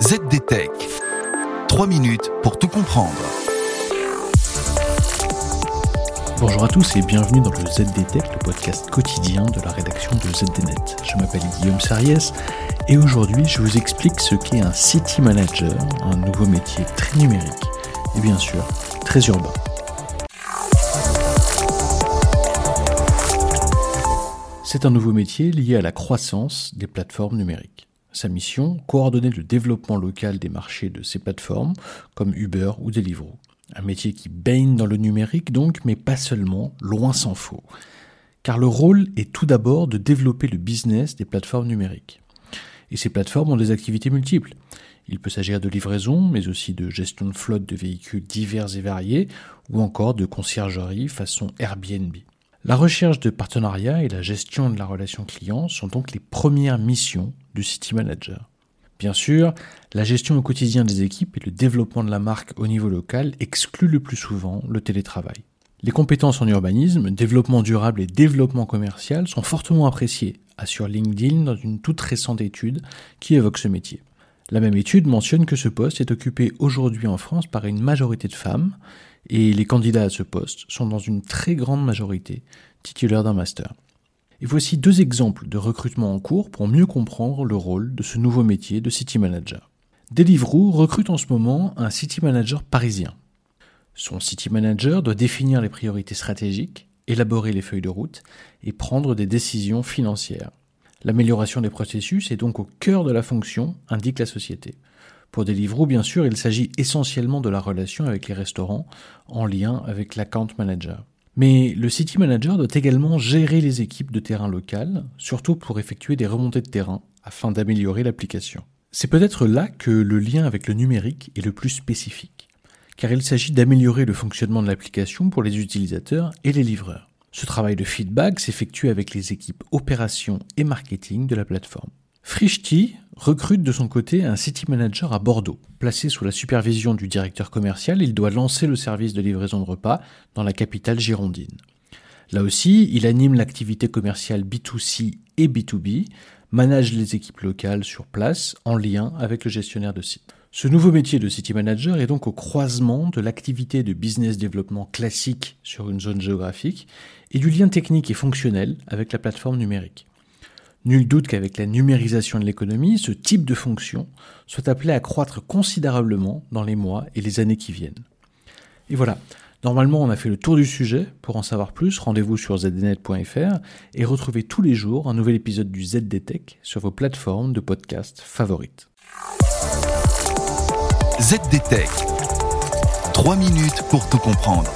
ZDTech. 3 minutes pour tout comprendre. Bonjour à tous et bienvenue dans le ZDTech, le podcast quotidien de la rédaction de ZDNet. Je m'appelle Guillaume Sariès et aujourd'hui je vous explique ce qu'est un City Manager, un nouveau métier très numérique et bien sûr très urbain. C'est un nouveau métier lié à la croissance des plateformes numériques. Sa mission, coordonner le développement local des marchés de ces plateformes, comme Uber ou Deliveroo. Un métier qui baigne dans le numérique donc, mais pas seulement, loin s'en faut. Car le rôle est tout d'abord de développer le business des plateformes numériques. Et ces plateformes ont des activités multiples. Il peut s'agir de livraison, mais aussi de gestion de flotte de véhicules divers et variés, ou encore de conciergerie façon Airbnb. La recherche de partenariats et la gestion de la relation client sont donc les premières missions du City Manager. Bien sûr, la gestion au quotidien des équipes et le développement de la marque au niveau local excluent le plus souvent le télétravail. Les compétences en urbanisme, développement durable et développement commercial sont fortement appréciées, assure LinkedIn dans une toute récente étude qui évoque ce métier. La même étude mentionne que ce poste est occupé aujourd'hui en France par une majorité de femmes et les candidats à ce poste sont dans une très grande majorité titulaires d'un master. Et voici deux exemples de recrutement en cours pour mieux comprendre le rôle de ce nouveau métier de City Manager. Deliveroo recrute en ce moment un City Manager parisien. Son City Manager doit définir les priorités stratégiques, élaborer les feuilles de route et prendre des décisions financières. L'amélioration des processus est donc au cœur de la fonction, indique la société. Pour Deliveroo, bien sûr, il s'agit essentiellement de la relation avec les restaurants en lien avec l'account manager. Mais le City Manager doit également gérer les équipes de terrain local, surtout pour effectuer des remontées de terrain afin d'améliorer l'application. C'est peut-être là que le lien avec le numérique est le plus spécifique, car il s'agit d'améliorer le fonctionnement de l'application pour les utilisateurs et les livreurs. Ce travail de feedback s'effectue avec les équipes opération et marketing de la plateforme. Frishti recrute de son côté un city manager à Bordeaux. Placé sous la supervision du directeur commercial, il doit lancer le service de livraison de repas dans la capitale girondine. Là aussi, il anime l'activité commerciale B2C et B2B, manage les équipes locales sur place en lien avec le gestionnaire de site. Ce nouveau métier de City Manager est donc au croisement de l'activité de business développement classique sur une zone géographique et du lien technique et fonctionnel avec la plateforme numérique. Nul doute qu'avec la numérisation de l'économie, ce type de fonction soit appelé à croître considérablement dans les mois et les années qui viennent. Et voilà, normalement on a fait le tour du sujet. Pour en savoir plus, rendez-vous sur zdnet.fr et retrouvez tous les jours un nouvel épisode du ZDTech sur vos plateformes de podcast favorites. ZDTech. 3 minutes pour tout comprendre.